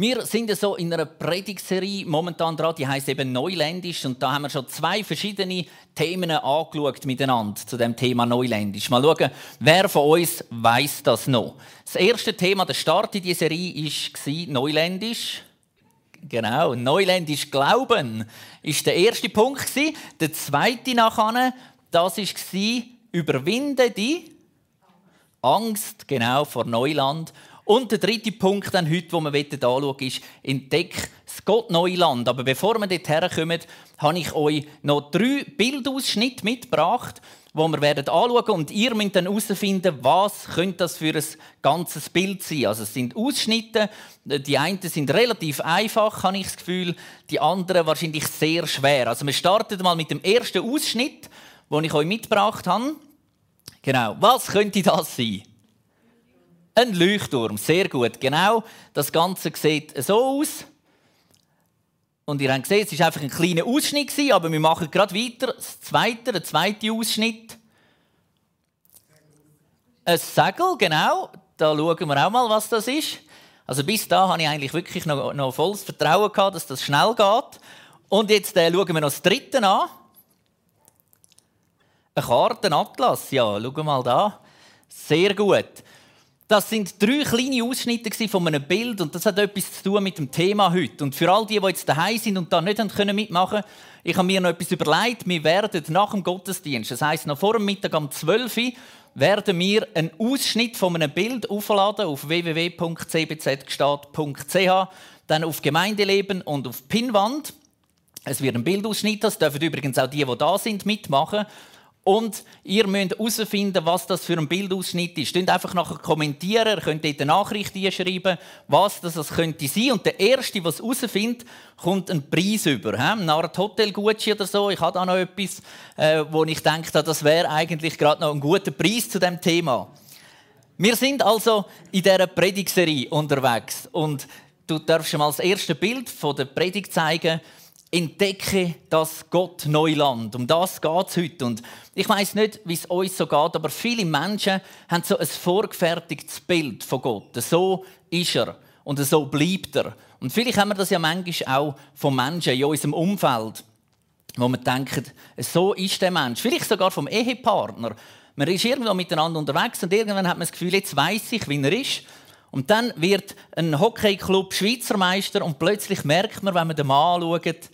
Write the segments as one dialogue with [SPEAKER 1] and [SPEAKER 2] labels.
[SPEAKER 1] Wir sind so in einer Predigtserie momentan dran, die heißt eben Neuländisch und da haben wir schon zwei verschiedene Themen angeschaut miteinander zu dem Thema Neuländisch. Mal schauen, wer von uns weiß das noch. Das erste Thema, der Start in dieser Serie war Neuländisch. Genau, Neuländisch Glauben ist der erste Punkt Der zweite nachher, das war überwinde die Angst genau vor Neuland und der dritte Punkt, dann heute, den wir anschauen ist entdeck das Gott Neuland. Aber bevor wir dort herkommen, habe ich euch noch drei Bildausschnitte mitgebracht, wo wir werden anschauen und ihr müsst dann herausfinden, was könnte das für ein ganzes Bild sein. Also es sind Ausschnitte, die einen sind relativ einfach, habe ich das Gefühl, die anderen wahrscheinlich sehr schwer. Also wir starten mal mit dem ersten Ausschnitt, den ich euch mitgebracht habe. Genau, was könnte das sein? Ein Leuchtturm, sehr gut. Genau, das Ganze sieht so aus. Und ihr habt gesehen, es war einfach ein kleiner Ausschnitt, aber wir machen gerade weiter. Das zweite, der zweite Ausschnitt. Ein Segel, genau. Da schauen wir auch mal, was das ist. Also bis da hatte ich eigentlich wirklich noch, noch volles Vertrauen gehabt, dass das schnell geht. Und jetzt äh, schauen wir noch das dritte an. Ein Kartenatlas, ja, schauen wir mal da. Sehr gut. Das sind drei kleine Ausschnitte von einem Bild und das hat etwas zu tun mit dem Thema heute. Und für all die, die jetzt daheim sind und da nicht mitmachen können, ich habe mir noch etwas überlegt. Wir werden nach dem Gottesdienst, das heißt noch vor dem Mittag um 12 Uhr, werden wir einen Ausschnitt von einem Bild aufladen auf www.cbzgstaat.ch, dann auf Gemeindeleben und auf Pinwand. Es wird ein Bildausschnitt, das dürfen übrigens auch die, die da sind, mitmachen. Und ihr müsst herausfinden, was das für ein Bildausschnitt ist. Könnt einfach nachher kommentieren, ihr könnt dort eine Nachricht schreiben, was das könnte sein. Und der Erste, der es herausfindet, kommt einen Preis über. Eine Art Hotelgutschein oder so. Ich habe da noch etwas, äh, wo ich denke, das wäre eigentlich gerade noch ein guter Preis zu dem Thema. Wir sind also in dieser Predigserie unterwegs. Und du darfst mal das erste Bild von der Predigt zeigen entdecke das Gott Neuland. Um das geht es heute. Und ich weiß nicht, wie es uns so geht, aber viele Menschen haben so ein vorgefertigtes Bild von Gott. So ist er und so bleibt er. Und vielleicht haben wir das ja manchmal auch von Menschen in unserem Umfeld, wo man denkt, so ist der Mensch. Vielleicht sogar vom Ehepartner. Man ist irgendwo miteinander unterwegs und irgendwann hat man das Gefühl, jetzt weiß ich, wie er ist. Und dann wird ein Hockeyclub Schweizer Meister und plötzlich merkt man, wenn man den Mann anschaut,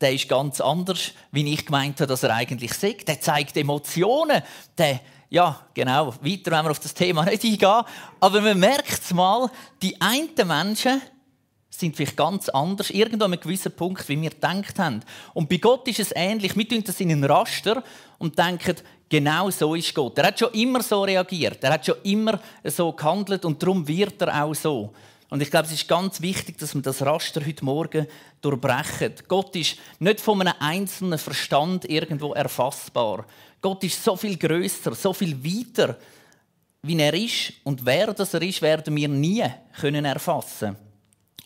[SPEAKER 1] der ist ganz anders, wie ich gemeint habe, dass er eigentlich sagt. Der zeigt Emotionen. Der, ja, genau, weiter wenn wir auf das Thema nicht eingehen. Aber man merkt es mal, die einen Menschen sind vielleicht ganz anders, irgendwo an einem gewissen Punkt, wie wir gedacht haben. Und bei Gott ist es ähnlich. Wir tun das in einen Raster und denken, genau so ist Gott. Er hat schon immer so reagiert. Er hat schon immer so gehandelt und darum wird er auch so. Und ich glaube, es ist ganz wichtig, dass wir das Raster heute Morgen durchbrechen. Gott ist nicht von einem einzelnen Verstand irgendwo erfassbar. Gott ist so viel größer, so viel weiter, wie er ist. Und wer das er ist, werden wir nie können erfassen.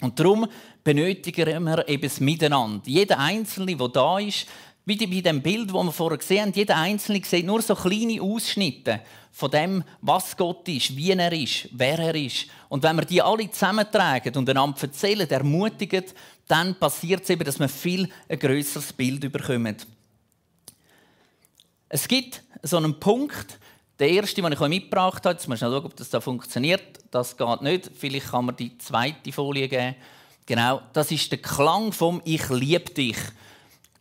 [SPEAKER 1] Und darum benötigen wir eben das Miteinander. Jeder Einzelne, der da ist, wie bei dem Bild, das wir vorher gesehen haben, jeder Einzelne sieht nur so kleine Ausschnitte von dem, was Gott ist, wie er ist, wer er ist. Und wenn wir die alle zusammentragen und einander erzählen, ermutigen, dann passiert es eben, dass wir viel ein grösseres Bild bekommen. Es gibt so einen Punkt, der erste, den ich euch mitgebracht habe, jetzt muss ich schauen, ob das da funktioniert. Das geht nicht. Vielleicht kann man die zweite Folie geben. Genau, das ist der Klang vom Ich liebe dich.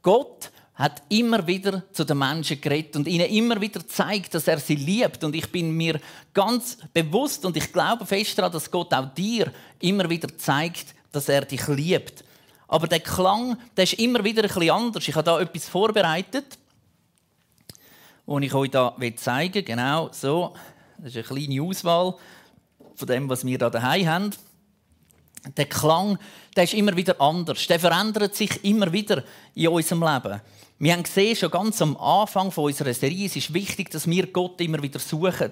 [SPEAKER 1] Gott hat immer wieder zu den Menschen geredet und ihnen immer wieder gezeigt, dass er sie liebt. Und ich bin mir ganz bewusst und ich glaube fest daran, dass Gott auch dir immer wieder zeigt, dass er dich liebt. Aber der Klang, der ist immer wieder ein bisschen anders. Ich habe da etwas vorbereitet, das ich euch da zeigen will. Genau so. Das ist eine kleine Auswahl von dem, was wir da daheim haben. Der Klang, der ist immer wieder anders. Der verändert sich immer wieder in unserem Leben. Wir haben gesehen, schon ganz am Anfang unserer Serie, es ist wichtig, dass wir Gott immer wieder suchen.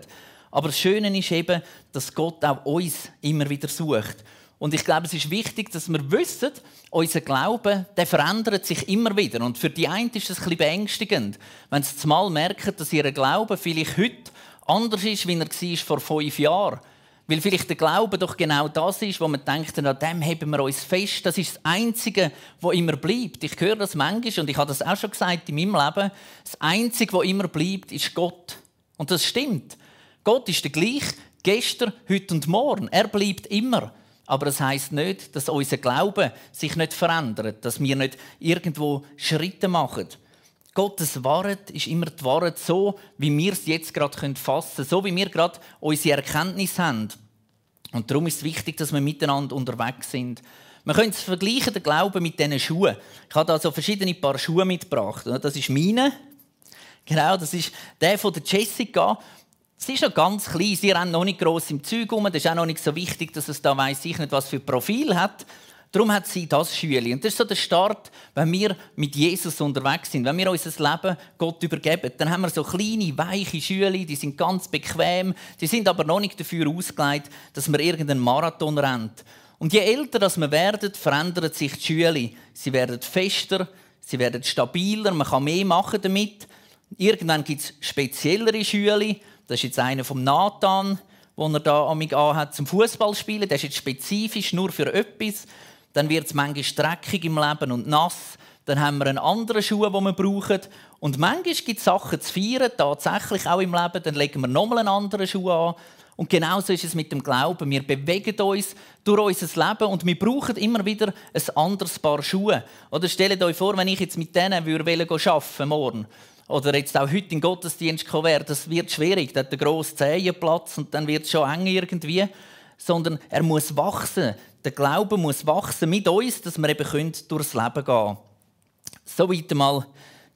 [SPEAKER 1] Aber das Schöne ist eben, dass Gott auch uns immer wieder sucht. Und ich glaube, es ist wichtig, dass wir wissen, unser Glaube der verändert sich immer wieder. Und für die einen ist das ein bisschen beängstigend, wenn sie mal merken, dass ihr Glaube vielleicht heute anders ist, wie er war vor fünf Jahren. Weil vielleicht der Glaube doch genau das ist, wo man denkt, an dem heben wir uns fest. Das ist das Einzige, wo immer bleibt. Ich höre das manchmal und ich habe das auch schon gesagt in meinem Leben. Das Einzige, wo immer bleibt, ist Gott. Und das stimmt. Gott ist der gleiche gestern, heute und morgen. Er bleibt immer. Aber das heißt nicht, dass unser Glaube sich nicht verändert, dass wir nicht irgendwo Schritte machen. Gottes Wahrheit ist immer die Wahrheit so, wie wir es jetzt gerade fassen können, so wie wir gerade unsere Erkenntnis haben. Und darum ist es wichtig, dass wir miteinander unterwegs sind. Man könnte es vergleichen, den Glauben mit diesen Schuhen. Ich habe da so verschiedene Paar Schuhe mitgebracht. Das ist meine. Genau, das ist der von der Jessica. Sie ist noch ganz klein, sie rennt noch nicht gross im Zeug rum. Das ist auch noch nicht so wichtig, dass es da weiss ich nicht, was für Profil hat. Darum hat sie das Schüler. Und das ist so der Start, wenn wir mit Jesus unterwegs sind, wenn wir unser Leben Gott übergeben. Dann haben wir so kleine, weiche Schüler, die sind ganz bequem, die sind aber noch nicht dafür ausgelegt, dass man irgendeinen Marathon rennt. Und je älter das wir werden, verändern sich die Schüler. Sie werden fester, sie werden stabiler, man kann mehr machen damit. Irgendwann gibt es speziellere Schüler. Das ist jetzt einer vom Nathan, den er da anhat zum Fußballspielen. Der ist jetzt spezifisch nur für etwas. Dann wird es manchmal dreckig im Leben und nass. Dann haben wir einen anderen Schuh, den wir brauchen. Und manchmal gibt es Sachen zu feiern, tatsächlich auch im Leben. Dann legen wir nochmal einen anderen Schuh an. Und genauso ist es mit dem Glauben. Wir bewegen uns durch unser Leben und wir brauchen immer wieder ein anderes Paar Schuhe. Oder stellt euch vor, wenn ich jetzt mit denen arbeiten würde morgen oder jetzt auch heute in den Gottesdienst wäre, das wird schwierig. Da hat einen grossen Zehenplatz und dann wird es schon eng irgendwie. Sondern er muss wachsen der Glaube muss wachsen mit uns, dass wir eben durchs Leben gehen können. Soweit einmal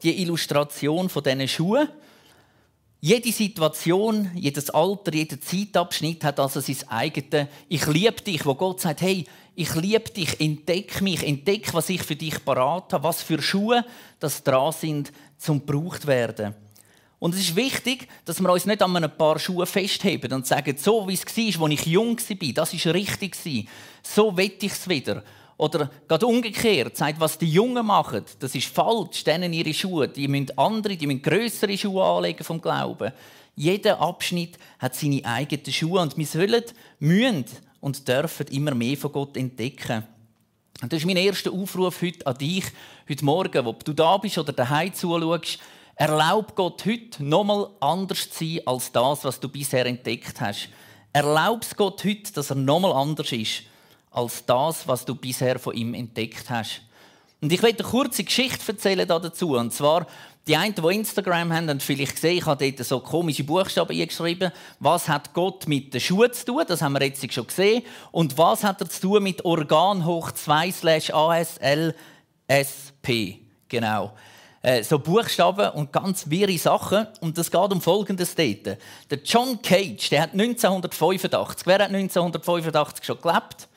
[SPEAKER 1] die Illustration von diesen Schuhen. Jede Situation, jedes Alter, jeder Zeitabschnitt hat also sein eigenes Ich liebe dich, wo Gott sagt, hey, ich liebe dich, entdeck mich, entdeck, was ich für dich parat habe, was für Schuhe das dran sind, zum gebraucht werden. Und es ist wichtig, dass wir uns nicht an einem paar Schuhe festheben und sagen, so wie es war, als ich jung war, das war richtig. So will ich es wieder. Oder gerade umgekehrt, sagt, was die Jungen machen, das ist falsch, denen ihre Schuhe. Die müssen andere, die müssen grössere Schuhe anlegen vom Glauben. Jeder Abschnitt hat seine eigenen Schuhe und wir sollen, müssen und dürfen immer mehr von Gott entdecken. Und das ist mein erster Aufruf heute an dich, heute Morgen, ob du da bist oder daheim zuschaust. Erlaub Gott heute nochmal anders zu sein als das, was du bisher entdeckt hast. Erlaub es Gott heute, dass er nochmal anders ist als das, was du bisher von ihm entdeckt hast. Und ich werde eine kurze Geschichte erzählen dazu. Und zwar, die einen, die Instagram haben, haben vielleicht gesehen, ich habe dort so komische Buchstaben eingeschrieben. Was hat Gott mit den Schuhen zu tun? Das haben wir jetzt schon gesehen. Und was hat er zu tun mit Organ hoch 2 slash ASLSP? Genau. Äh, so Buchstaben und ganz wirre Sachen. Und es geht um Folgendes dort. Der John Cage, der hat 1985, wer hat 1985 schon gelebt?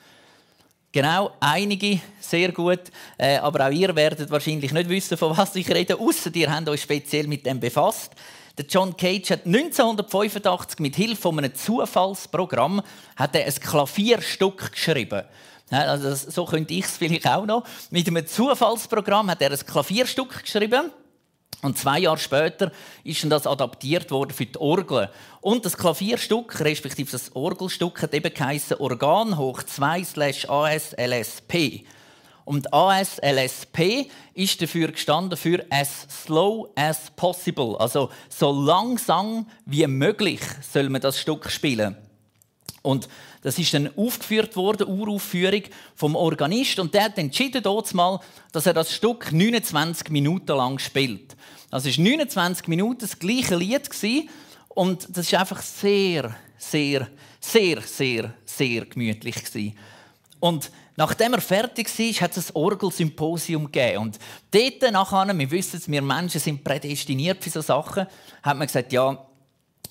[SPEAKER 1] Genau, einige, sehr gut. Äh, aber auch ihr werdet wahrscheinlich nicht wissen, von was ich rede, außer ihr habt euch speziell mit dem befasst. Der John Cage hat 1985 mit Hilfe von einem Zufallsprogramm hat er ein Klavierstück geschrieben. Also so könnte ich es vielleicht auch noch. Mit einem Zufallsprogramm hat er ein Klavierstück geschrieben. Und zwei Jahre später ist das adaptiert worden für die Orgel. Und das Klavierstück, respektive das Orgelstück, hat eben geheißen Organ hoch 2 slash ASLSP. Und ASLSP ist dafür gestanden für as slow as possible. Also so langsam wie möglich soll man das Stück spielen. Und das ist dann aufgeführt worden, Uraufführung vom Organist, und der hat entschieden dort mal, dass er das Stück 29 Minuten lang spielt. Das ist 29 Minuten das gleiche Lied gewesen, und das ist einfach sehr, sehr, sehr, sehr, sehr gemütlich gewesen. Und nachdem er fertig war, hat es ein Orgelsymposium gegeben. Und dort nachher, wir wissen wir Menschen sind prädestiniert für solche Sachen, hat man gesagt, ja,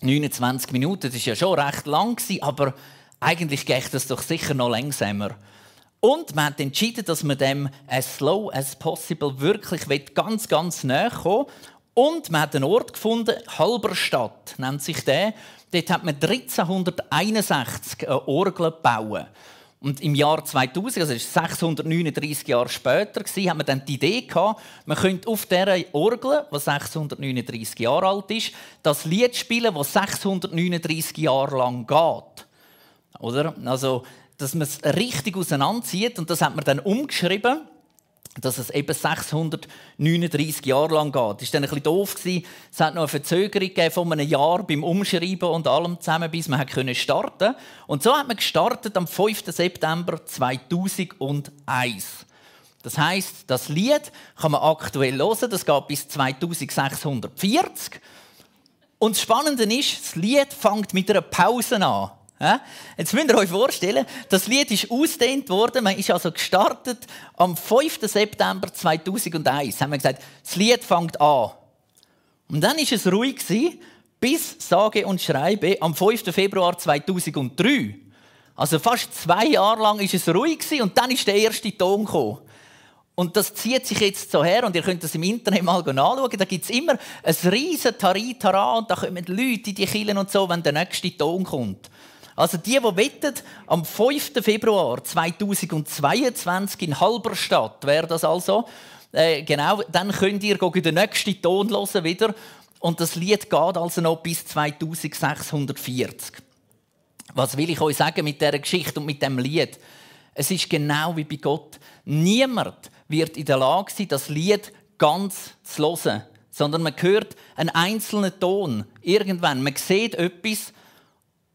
[SPEAKER 1] 29 Minuten, das ist ja schon recht lang aber eigentlich geht das doch sicher noch langsamer. Und man hat entschieden, dass man dem as slow as possible wirklich ganz, ganz näher kommen Und man hat einen Ort gefunden, Halberstadt nennt sich der. Dort hat man 1361 eine Orgel gebaut. Und im Jahr 2000, also 639 Jahre später, hat man dann die Idee gehabt, man könnte auf dieser Orgel, die 639 Jahre alt ist, das Lied spielen, das 639 Jahre lang geht. Oder? Also, dass man es richtig auseinanderzieht und das hat man dann umgeschrieben dass es eben 639 Jahre lang geht. Das war dann ein bisschen doof. Es hat noch eine Verzögerung von einem Jahr beim Umschreiben und allem zusammen, bis man starten konnte. Und so hat man gestartet am 5. September 2001. Das heißt, das Lied kann man aktuell hören. Das geht bis 2640. Und das Spannende ist, das Lied fängt mit einer Pause an. Jetzt müsst ihr euch vorstellen, das Lied ist ausgedehnt worden. Man ist also gestartet am 5. September 2001. Haben wir gesagt, das Lied fängt an. Und dann ist es ruhig bis sage und schreibe am 5. Februar 2003. Also fast zwei Jahre lang ist es ruhig und dann ist der erste Ton gekommen. Und das zieht sich jetzt so her und ihr könnt das im Internet mal anschauen. Da gibt es immer ein riesen Taritara und da kommen Leute in die Kirchen und so, wenn der nächste Ton kommt. Also die, die wettet, am 5. Februar 2022 in Halberstadt wäre das also, äh, genau, dann könnt ihr den nächsten Ton hören wieder und das Lied geht also noch bis 2640. Was will ich euch sagen mit dieser Geschichte und mit dem Lied? Es ist genau wie bei Gott. Niemand wird in der Lage sein, das Lied ganz zu hören, sondern man hört einen einzelnen Ton irgendwann. Man sieht etwas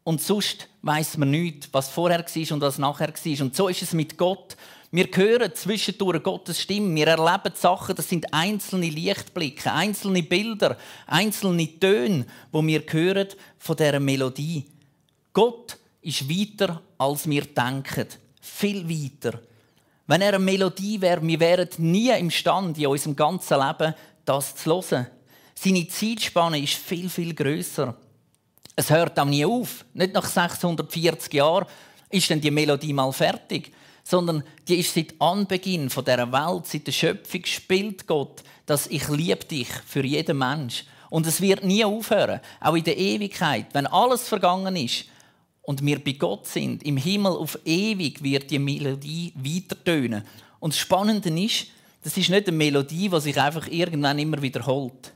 [SPEAKER 1] und sonst weiß man nicht, was vorher war und was nachher war. Und so ist es mit Gott. Wir hören zwischendurch Gottes Stimme. Wir erleben Sachen, das sind einzelne Lichtblicke, einzelne Bilder, einzelne Töne, wo wir hören von dieser Melodie. Gott ist weiter, als wir denken. Viel weiter. Wenn er eine Melodie wäre, wir wären nie imstande, in unserem ganzen Leben das zu hören. Seine Zeitspanne ist viel, viel grösser. Es hört auch nie auf. Nicht nach 640 Jahren ist dann die Melodie mal fertig, sondern die ist seit Anbeginn von der Welt, seit der Schöpfung spielt Gott, dass ich liebe dich für jeden Mensch und es wird nie aufhören, auch in der Ewigkeit, wenn alles vergangen ist und wir bei Gott sind, im Himmel auf ewig wird die Melodie weiter tönen. Und das Spannende ist, das ist nicht eine Melodie, die sich einfach irgendwann immer wiederholt.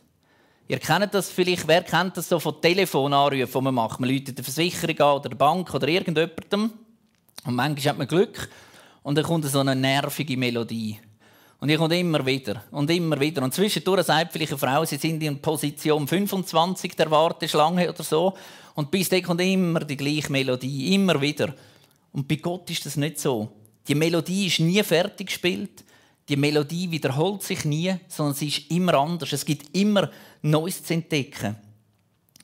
[SPEAKER 1] Ihr kennt das vielleicht, wer kennt das so von Telefonanrufen, die man macht? Man läutet der Versicherung an oder der Bank oder irgendjemandem. Und manchmal hat man Glück und dann kommt so eine nervige Melodie. Und die kommt immer wieder und immer wieder. Und zwischendurch sagt vielleicht eine Frau, sie sind in Position 25 der Warteschlange oder so. Und bis dahin kommt immer die gleiche Melodie, immer wieder. Und bei Gott ist das nicht so. Die Melodie ist nie fertig gespielt. Die Melodie wiederholt sich nie, sondern sie ist immer anders. Es gibt immer Neues zu entdecken.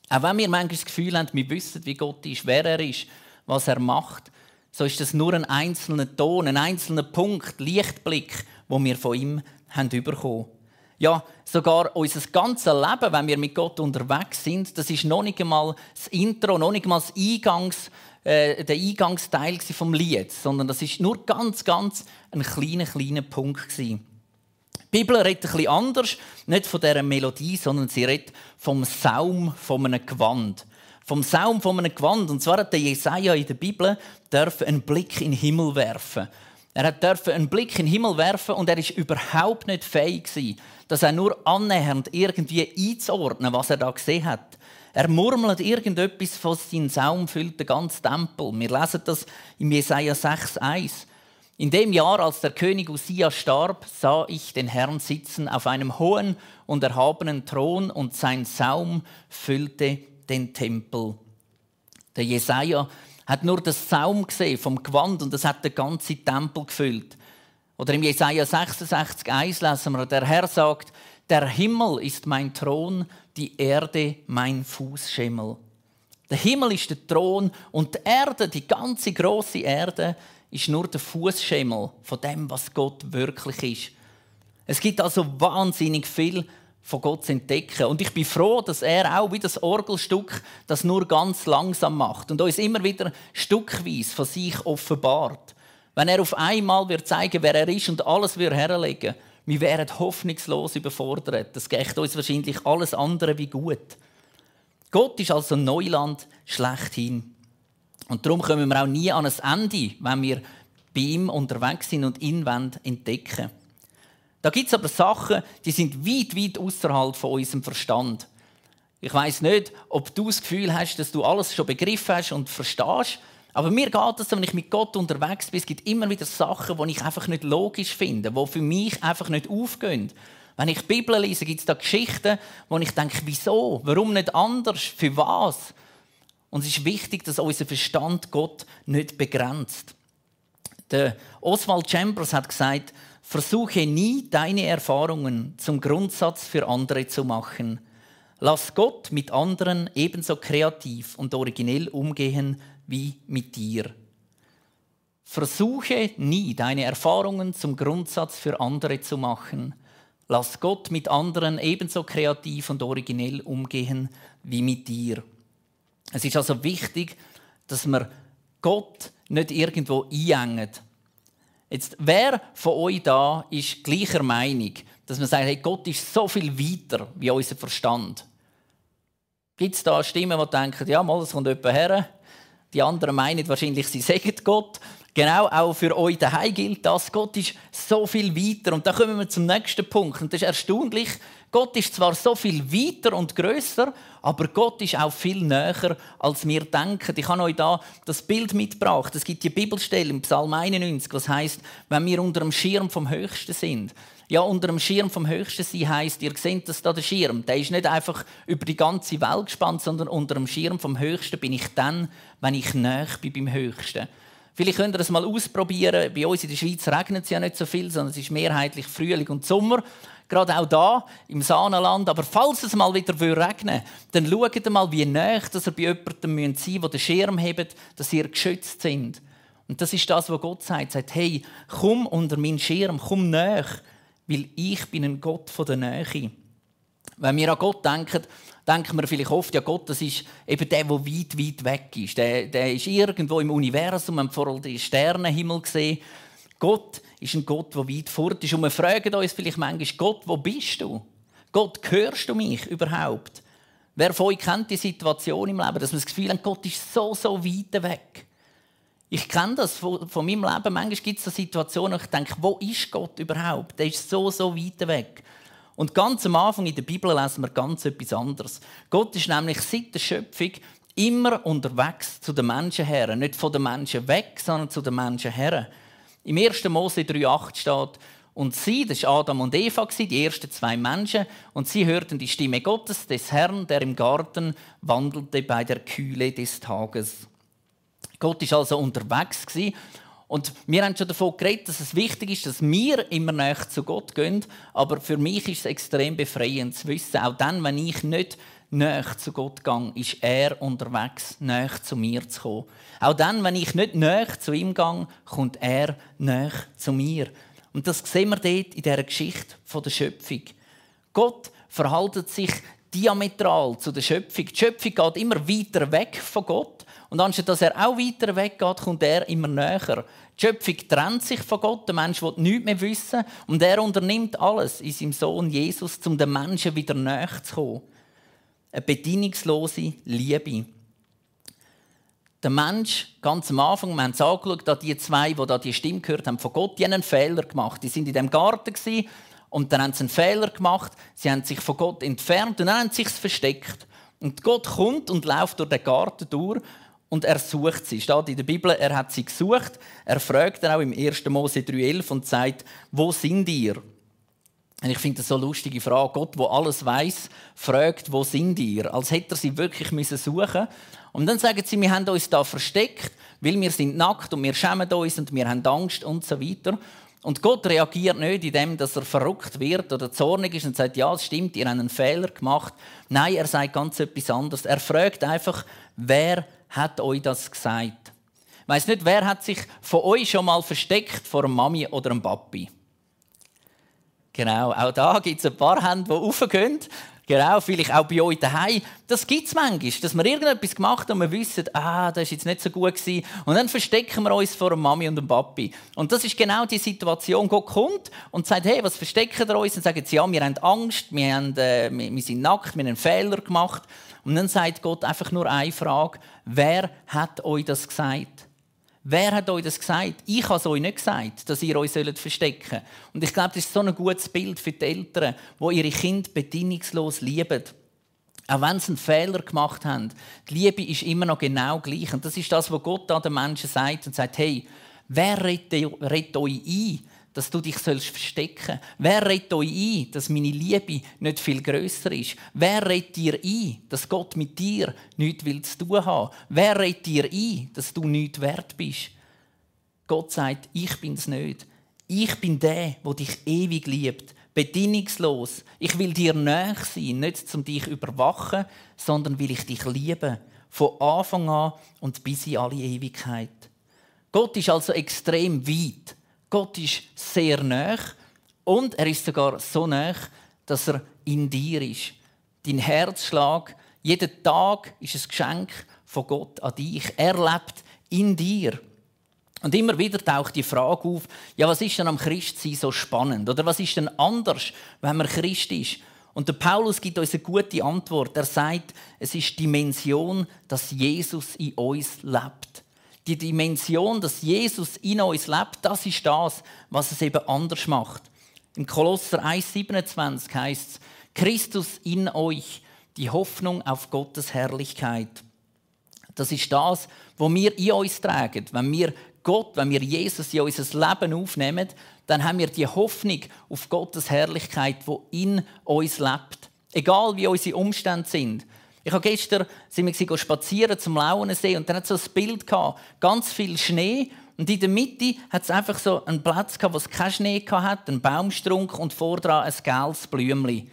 [SPEAKER 1] Auch wenn wir manchmal das Gefühl haben, wir wissen, wie Gott ist, wer er ist, was er macht, so ist das nur ein einzelner Ton, ein einzelner Punkt, Lichtblick, wo wir von ihm haben bekommen. Ja, sogar unser ganzes Leben, wenn wir mit Gott unterwegs sind, das ist noch nicht einmal das Intro, noch nicht einmal das Eingangs, äh, der Eingangsteil vom Lied, sondern das ist nur ganz, ganz ein kleiner, kleiner Punkt. Die Bibel redet ein bisschen anders, nicht von dieser Melodie, sondern sie redet vom Saum von einem Gewand. Vom Saum von einem Gewand. Und zwar hat der Jesaja in der Bibel einen Blick in den Himmel werfen. Er durfte einen Blick in den Himmel werfen und er ist überhaupt nicht fähig das er nur annähernd irgendwie einzuordnen, was er da gesehen hat. Er murmelt irgendetwas von seinem Saum füllt den ganzen Tempel. Wir lesen das im Jesaja 6,1. In dem Jahr, als der König Usia starb, sah ich den Herrn sitzen auf einem hohen und erhabenen Thron und sein Saum füllte den Tempel. Der Jesaja hat nur das Saum gesehen vom Gewand und das hat den ganzen Tempel gefüllt. Oder im Jesaja 66,1 lesen wir, der Herr sagt, der Himmel ist mein Thron, die Erde mein Fußschemel. Der Himmel ist der Thron und die Erde, die ganze große Erde, ist nur der Fußschemel von dem, was Gott wirklich ist. Es gibt also wahnsinnig viel von Gott zu entdecken. Und ich bin froh, dass er auch wie das Orgelstück das nur ganz langsam macht und uns immer wieder stückweise von sich offenbart. Wenn er auf einmal wird zeigen, wer er ist und alles wird herlegen, wir wären hoffnungslos überfordert. Das geht uns wahrscheinlich alles andere wie gut. Gott ist also Neuland schlechthin. Und darum kommen wir auch nie an ein Ende, wenn wir bei ihm unterwegs sind und ihn entdecken Da gibt es aber Sachen, die sind weit, weit außerhalb von unserem Verstand. Ich weiß nicht, ob du das Gefühl hast, dass du alles schon begriffen hast und verstehst, Aber mir geht es, wenn ich mit Gott unterwegs bin, es gibt immer wieder Sachen, die ich einfach nicht logisch finde, die für mich einfach nicht aufgehen. Wenn ich die Bibel lese, gibt es da Geschichten, wo ich denke, wieso? Warum nicht anders? Für was? Und es ist wichtig, dass unser Verstand Gott nicht begrenzt. Der Oswald Chambers hat gesagt, versuche nie deine Erfahrungen zum Grundsatz für andere zu machen. Lass Gott mit anderen ebenso kreativ und originell umgehen wie mit dir. Versuche nie deine Erfahrungen zum Grundsatz für andere zu machen. Lass Gott mit anderen ebenso kreativ und originell umgehen wie mit dir. Es ist also wichtig, dass wir Gott nicht irgendwo einengen. Jetzt, wer von euch da ist gleicher Meinung, dass man sagt, hey, Gott ist so viel weiter wie unser Verstand? Gibt es da Stimmen, die denken, ja, mal, das kommt jemand her? Die anderen meinen wahrscheinlich, sie sagen Gott. Genau, auch für euch daheim gilt das. Gott ist so viel weiter. Und da kommen wir zum nächsten Punkt. Und das ist erstaunlich. Gott ist zwar so viel weiter und größer, aber Gott ist auch viel näher, als wir denken. Ich habe euch da das Bild mitgebracht. Es gibt die Bibelstelle im Psalm 91, was heißt, wenn wir unter dem Schirm vom Höchsten sind. Ja, unter dem Schirm vom Höchsten sein heisst, ihr seht das da der Schirm. Der ist nicht einfach über die ganze Welt gespannt, sondern unter dem Schirm vom Höchsten bin ich dann, wenn ich näher bin beim Höchsten. Vielleicht könnt ihr das mal ausprobieren. Bei uns in der Schweiz regnet es ja nicht so viel, sondern es ist mehrheitlich Frühling und Sommer. Gerade auch da im Sahnenland. Aber falls es mal wieder regnen dann schaut mal, wie nah dass ihr bei jemandem sein müsst, der den Schirm hebt, dass ihr geschützt sind. Und das ist das, was Gott sagt. Er sagt, hey, komm unter meinen Schirm, komm näher, weil ich bin ein Gott von der Nähe. Wenn wir an Gott denken, denken wir vielleicht oft, ja Gott, das ist eben der, der weit, weit weg ist. Der, der ist irgendwo im Universum, haben vorher den Sternenhimmel gesehen. Gott ist ein Gott, der weit fort ist. Und wir fragen uns vielleicht manchmal, Gott, wo bist du? Gott, hörst du mich überhaupt? Wer von euch kennt die Situation im Leben, dass man das Gefühl hat, Gott ist so, so weit weg? Ich kenne das von, von meinem Leben. Manchmal gibt es so Situationen, wo ich denke, wo ist Gott überhaupt? Der ist so, so weit weg. Und ganz am Anfang in der Bibel lesen wir ganz etwas anderes. Gott ist nämlich seit der Schöpfung immer unterwegs zu den Menschen her. Nicht von den Menschen weg, sondern zu den Menschen her. Im 1. Mose 3,8 steht, und sie, das war Adam und Eva, die ersten zwei Menschen, und sie hörten die Stimme Gottes, des Herrn, der im Garten wandelte bei der Kühle des Tages. Gott ist also unterwegs und wir haben schon davon geredet, dass es wichtig ist, dass wir immer näher zu Gott gehen. Aber für mich ist es extrem befreiend zu wissen, auch dann, wenn ich nicht näher zu Gott gehe, ist er unterwegs, näher zu mir zu kommen. Auch dann, wenn ich nicht näher zu ihm gehe, kommt er näher zu mir. Und das sehen wir dort in dieser Geschichte der Schöpfung. Gott verhaltet sich diametral zu der Schöpfung. Die Schöpfung geht immer weiter weg von Gott und anstatt dass er auch weiter weggeht, kommt er immer näher. Die Schöpfung trennt sich von Gott, der Mensch will nichts mehr wissen und er unternimmt alles in seinem Sohn Jesus, um den Menschen wieder näher zu kommen. Eine bedingungslose Liebe. Der Mensch, ganz am Anfang, wir haben es angeschaut, die zwei, die da die Stimme gehört haben von Gott, die haben einen Fehler gemacht. Die sind in dem Garten und dann haben sie einen Fehler gemacht. Sie haben sich von Gott entfernt und dann haben sie sich versteckt. Und Gott kommt und läuft durch den Garten durch und er sucht sie. Steht in der Bibel, er hat sie gesucht. Er fragt dann auch im 1. Mose 3,11 und sagt, wo sind ihr? Und ich finde das so eine lustige Frage. Gott, wo alles weiß, fragt, wo sind ihr? Als hätte er sie wirklich müssen suchen Und dann sagen sie, wir haben uns da versteckt, weil wir sind nackt und wir schämen uns und wir haben Angst und so weiter. Und Gott reagiert nicht, indem dass er verrückt wird oder zornig ist und sagt, ja, es stimmt, ihr habt einen Fehler gemacht. Nein, er sagt ganz etwas anderes. Er fragt einfach, wer hat euch das gesagt? Ich weiss nicht, wer hat sich von euch schon mal versteckt vor einer Mami oder einem Papi? Genau, auch da gibt es ein paar Hände, die raufgehen. Genau, vielleicht auch bei euch daheim. Das gibt es manchmal, dass wir irgendetwas gemacht haben und wir wissen, ah, das war jetzt nicht so gut. Gewesen. Und dann verstecken wir uns vor einer Mami und einem Papi. Und das ist genau die Situation. Gott kommt und sagt, hey, was verstecken ihr uns? Und sagen sie, ja, wir haben Angst, wir, haben, äh, wir sind nackt, wir haben einen Fehler gemacht. Und dann sagt Gott einfach nur eine Frage, wer hat euch das gesagt? Wer hat euch das gesagt? Ich habe es euch nicht gesagt, dass ihr euch verstecken sollt. Und ich glaube, das ist so ein gutes Bild für die Eltern, die ihre Kinder bedingungslos lieben. Auch wenn sie einen Fehler gemacht haben, die Liebe ist immer noch genau gleich. Und das ist das, was Gott an den Menschen sagt und sagt, hey, wer redet euch ein, dass du dich verstecken sollst? Wer redet euch ein, dass meine Liebe nicht viel größer ist? Wer redet dir ein, dass Gott mit dir nichts zu tun haben? Wer redet dir ein, dass du nichts wert bist? Gott sagt, ich bin's nicht. Ich bin der, der dich ewig liebt bedingungslos. Ich will dir näher sein, nicht zum dich überwachen, sondern will ich dich lieben. Von Anfang an und bis in alle Ewigkeit. Gott ist also extrem weit. Gott ist sehr nah und er ist sogar so nah, dass er in dir ist. Dein Herzschlag, jeden Tag ist ein Geschenk von Gott an dich. Er lebt in dir. Und immer wieder taucht die Frage auf, ja, was ist denn am Christsein so spannend? Oder was ist denn anders, wenn man Christ ist? Und der Paulus gibt uns eine gute Antwort. Er sagt, es ist Dimension, dass Jesus in uns lebt. Die Dimension, dass Jesus in uns lebt, das ist das, was es eben anders macht. Im Kolosser 1,27 heißt es, Christus in euch, die Hoffnung auf Gottes Herrlichkeit. Das ist das, was wir in uns tragen. Wenn wir Gott, wenn wir Jesus in unser Leben aufnehmen, dann haben wir die Hoffnung auf Gottes Herrlichkeit, die in uns lebt. Egal wie unsere Umstände sind. Ich habe gestern sind wir spazieren zum Lauensee und dann hat so ein Bild gehabt, ganz viel Schnee und in der Mitte hat es einfach so einen Platz gehabt, wo es keinen Schnee hatte, einen Baumstrunk und vor dran ein gelbes Blümchen.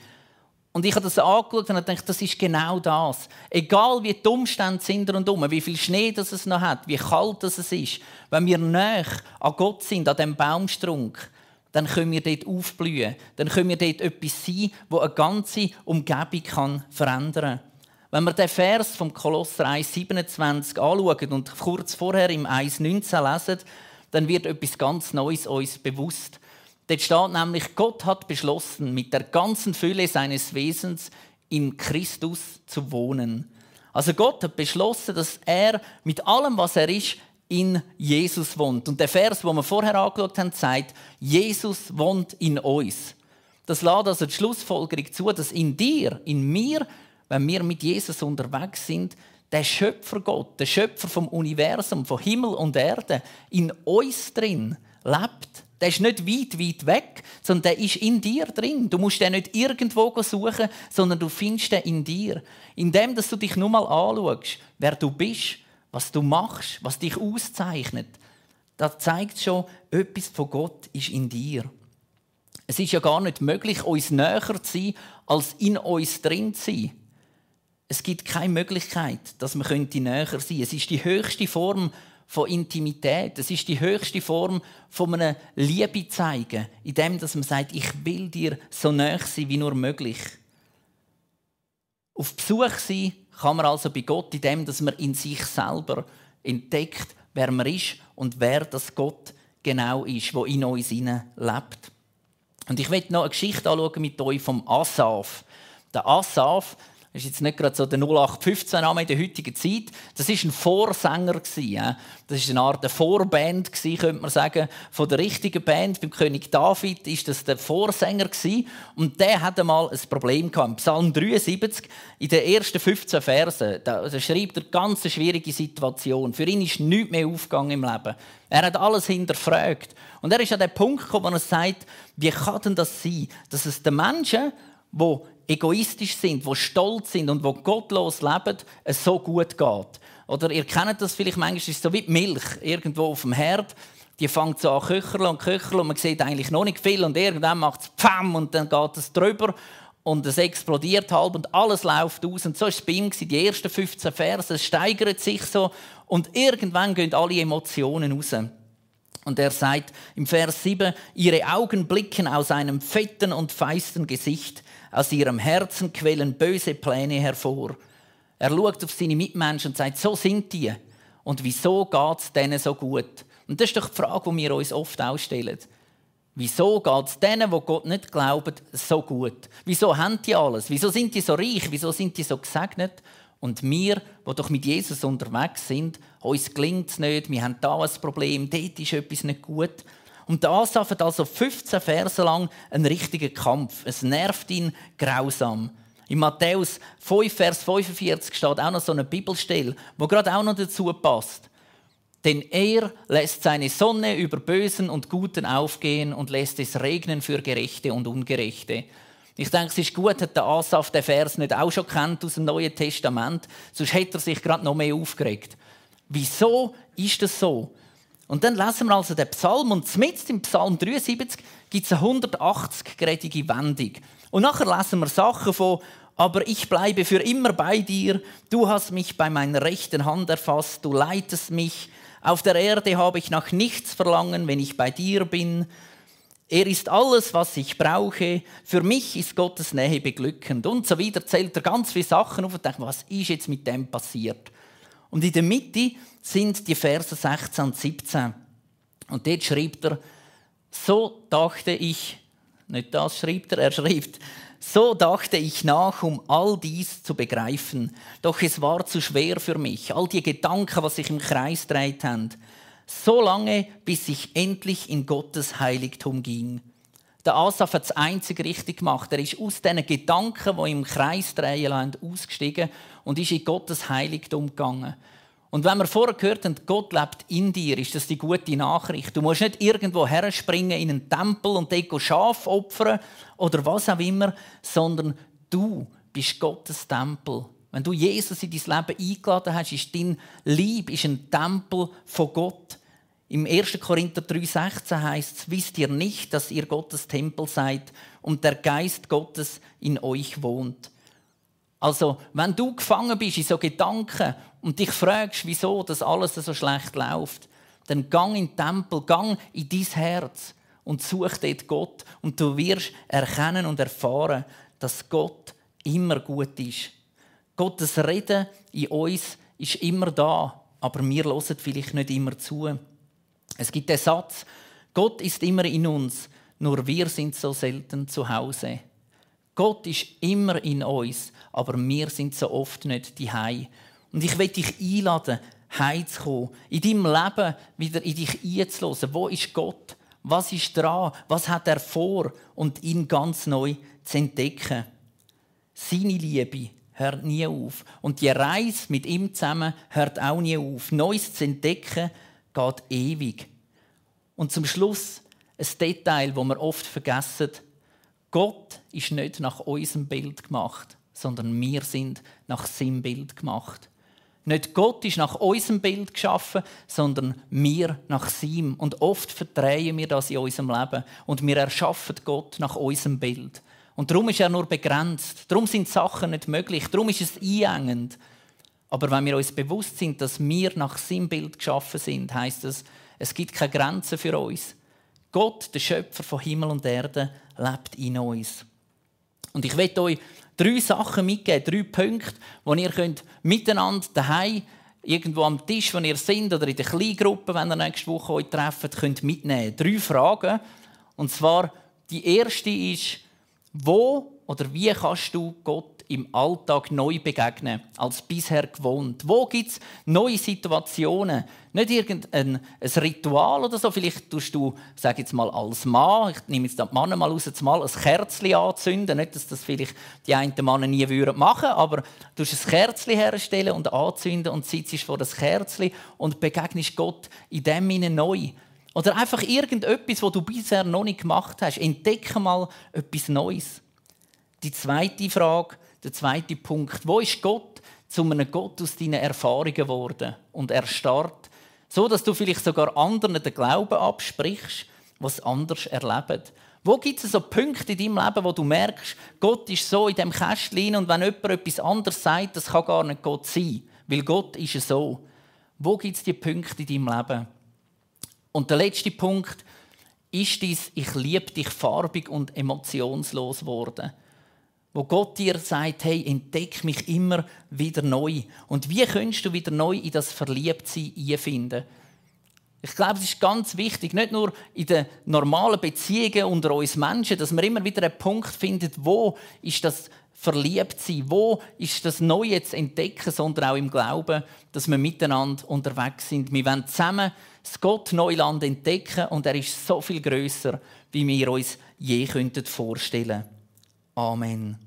[SPEAKER 1] Und ich habe das angeschaut und gedacht, das ist genau das. Egal wie die Umstände sind rundherum, wie viel Schnee das es noch hat, wie kalt das es ist, wenn wir näher an Gott sind, an dem Baumstrunk, dann können wir dort aufblühen. Dann können wir dort etwas sein, das eine ganze Umgebung verändern kann. Wenn wir den Vers vom Kolosser 1,27 anschauen und kurz vorher im 1,19 lesen, dann wird etwas ganz Neues uns bewusst. Dort steht nämlich, Gott hat beschlossen, mit der ganzen Fülle seines Wesens in Christus zu wohnen. Also Gott hat beschlossen, dass er mit allem, was er ist, in Jesus wohnt. Und der Vers, wo wir vorher angeschaut haben, sagt, Jesus wohnt in uns. Das lässt also die Schlussfolgerung zu, dass in dir, in mir, wenn wir mit Jesus unterwegs sind, der Schöpfer Gott, der Schöpfer vom Universum, von Himmel und Erde, in uns drin lebt. Der ist nicht weit, weit weg, sondern der ist in dir drin. Du musst den nicht irgendwo suchen, sondern du findest den in dir. Indem dass du dich nur mal anschaust, wer du bist, was du machst, was dich auszeichnet. Das zeigt schon, etwas von Gott ist in dir. Es ist ja gar nicht möglich, uns näher zu sein, als in uns drin zu sein. Es gibt keine Möglichkeit, dass man näher sein könnte. Es ist die höchste Form von Intimität. Das ist die höchste Form von einer Liebe zeigen, indem dass man sagt, ich will dir so näher sein wie nur möglich. Auf Besuch sein kann man also bei Gott, indem dass man in sich selber entdeckt, wer man ist und wer das Gott genau ist, wo in uns lebt. Und ich möchte noch eine Geschichte anschauen mit euch vom Asaf. Der Asaf das ist jetzt nicht gerade so der 0815-Name in der heutigen Zeit. Das war ein Vorsänger. Das war eine Art Vorband, könnte man sagen, von der richtigen Band. Beim König David war das der Vorsänger. Und der hatte einmal ein Problem gehabt. Im Psalm 73, in den ersten 15 Versen, da schreibt er eine ganz schwierige Situation. Für ihn ist nichts mehr aufgegangen im Leben. Er hat alles hinterfragt. Und er ist an den Punkt gekommen, wo er sagt, wie kann denn das sein, dass es den Menschen, die egoistisch sind, die stolz sind und die gottlos leben, es so gut geht. Oder ihr kennt das vielleicht manchmal, ist so wie die Milch irgendwo auf dem Herd. Die fängt so an köcheln und köcheln und man sieht eigentlich noch nicht viel und irgendwann macht es Pfam und dann geht es drüber und es explodiert halb und alles läuft aus. Und so war es bei ihm, die ersten 15 Verse, es steigert sich so und irgendwann gehen alle Emotionen raus. Und er sagt im Vers 7, ihre Augen blicken aus einem fetten und feisten Gesicht, aus ihrem Herzen quellen böse Pläne hervor. Er schaut auf seine Mitmenschen und sagt, so sind die. Und wieso geht es denen so gut? Und das ist doch die Frage, die wir uns oft ausstellen. Wieso geht es denen, die Gott nicht glauben, so gut? Wieso haben die alles? Wieso sind die so reich? Wieso sind die so gesegnet? Und wir, die doch mit Jesus unterwegs sind, uns gelingt es nicht, wir haben da ein Problem, dort ist etwas nicht gut. Und Asaf hat also 15 Verse lang einen richtigen Kampf. Es nervt ihn grausam. In Matthäus 5, Vers 45 steht auch noch so eine Bibelstelle, wo gerade auch noch dazu passt. Denn er lässt seine Sonne über Bösen und Guten aufgehen und lässt es regnen für Gerechte und Ungerechte. Ich denke, es ist gut, dass der Asaf den Vers nicht auch schon kennt aus dem Neuen Testament, sonst hätte er sich gerade noch mehr aufgeregt. Wieso ist das so? Und dann lesen wir also den Psalm und mitten im Psalm 73 gibt es eine 180-gradige Wendung. Und nachher lesen wir Sachen von aber ich bleibe für immer bei dir. Du hast mich bei meiner rechten Hand erfasst, du leitest mich. Auf der Erde habe ich nach nichts verlangen, wenn ich bei dir bin. Er ist alles, was ich brauche. Für mich ist Gottes Nähe beglückend. Und so wieder zählt er ganz viele Sachen auf und denkt, was ist jetzt mit dem passiert? Und in der Mitte sind die Verse 16 und 17. Und dort schreibt er, so dachte ich, nicht das schreibt er, er schreibt, so dachte ich nach, um all dies zu begreifen. Doch es war zu schwer für mich, all die Gedanken, was sich im Kreis dreht haben so lange, bis ich endlich in Gottes Heiligtum ging. Der Asaf hat es einzig richtig gemacht. Er ist aus diesen Gedanken, die im Kreis drehen ausgestiegen und ist in Gottes Heiligtum gegangen. Und wenn wir vorher gehört haben, Gott lebt in dir, ist das die gute Nachricht. Du musst nicht irgendwo herspringen in einen Tempel und dort Schaf opfern oder was auch immer, sondern du bist Gottes Tempel. Wenn du Jesus in dein Leben eingeladen hast, ist dein Lieb ein Tempel von Gott. Im 1. Korinther 3,16 heißt es: Wisst ihr nicht, dass ihr Gottes Tempel seid und der Geist Gottes in euch wohnt? Also, wenn du gefangen bist in so Gedanken und dich fragst, wieso das alles so schlecht läuft, dann gang in den Tempel, gang in dein Herz und such dort Gott und du wirst erkennen und erfahren, dass Gott immer gut ist. Gottes Reden in uns ist immer da, aber wir hören vielleicht nicht immer zu. Es gibt den Satz, Gott ist immer in uns, nur wir sind so selten zu Hause. Gott ist immer in uns, aber wir sind so oft nicht die Und ich will dich einladen, heimzukommen, in deinem Leben wieder in dich einzulassen. Wo ist Gott? Was ist dran? Was hat er vor? Und ihn ganz neu zu entdecken. Seine Liebe hört nie auf. Und die Reise mit ihm zusammen hört auch nie auf. Neues zu entdecken geht ewig. Und zum Schluss ein Detail, das wir oft vergessen. Gott ist nicht nach unserem Bild gemacht, sondern wir sind nach seinem Bild gemacht. Nicht Gott ist nach unserem Bild geschaffen, sondern wir nach seinem. Und oft verdrehen wir das in unserem Leben. Und wir erschaffen Gott nach unserem Bild. Und darum ist er nur begrenzt. Darum sind Sachen nicht möglich. Darum ist es einengend. Aber wenn wir uns bewusst sind, dass wir nach seinem Bild geschaffen sind, heißt das, es gibt keine Grenzen für uns. Gott, der Schöpfer von Himmel und Erde, lebt in uns. Und ich werde euch drei Sachen mitgeben, drei Punkte, wo ihr könnt miteinander daheim irgendwo am Tisch, wo ihr seid, oder in der Kleingruppe, wenn ihr nächste Woche euch trefft, könnt mitnehmen. Drei Fragen. Und zwar die erste ist, wo oder wie kannst du Gott im Alltag neu begegnen als bisher gewohnt? Wo gibt es neue Situationen? Nicht irgendein ein Ritual oder so. Vielleicht tust du, sag jetzt mal als Mann, ich nehme jetzt die Männer mal raus, mal ein Kerzchen anzünden. Nicht, dass das vielleicht die einen Männer nie würden machen, aber du ein Kerzchen herstellen und anzünden und sitzt vor das Kerzchen und begegnest Gott in dem Sinne neu. Oder einfach irgendetwas, was du bisher noch nicht gemacht hast. Entdecke mal etwas Neues. Die zweite Frage, der zweite Punkt. Wo ist Gott zu einem Gott aus deinen Erfahrungen geworden und erstarrt? So, dass du vielleicht sogar anderen den Glauben absprichst, was anders erleben. Wo gibt es so Punkte in deinem Leben, wo du merkst, Gott ist so in dem Kästchen und wenn jemand etwas anderes sagt, das kann gar nicht Gott sein, weil Gott ist so. Wo gibt es die Punkte in deinem Leben? Und der letzte Punkt ist dies, ich liebe dich farbig und emotionslos worden wo Gott dir sagt, hey, entdeck mich immer wieder neu. Und wie kannst du wieder neu in das Verliebtsein einfinden? Ich glaube, es ist ganz wichtig, nicht nur in den normalen Beziehungen unter uns Menschen, dass man immer wieder einen Punkt findet, wo ist das Verliebtsein, wo ist das Neue zu entdecken, sondern auch im Glauben, dass wir miteinander unterwegs sind. Wir wollen zusammen das Gott-Neuland entdecken und er ist so viel größer, wie wir uns je vorstellen könnten. Amen.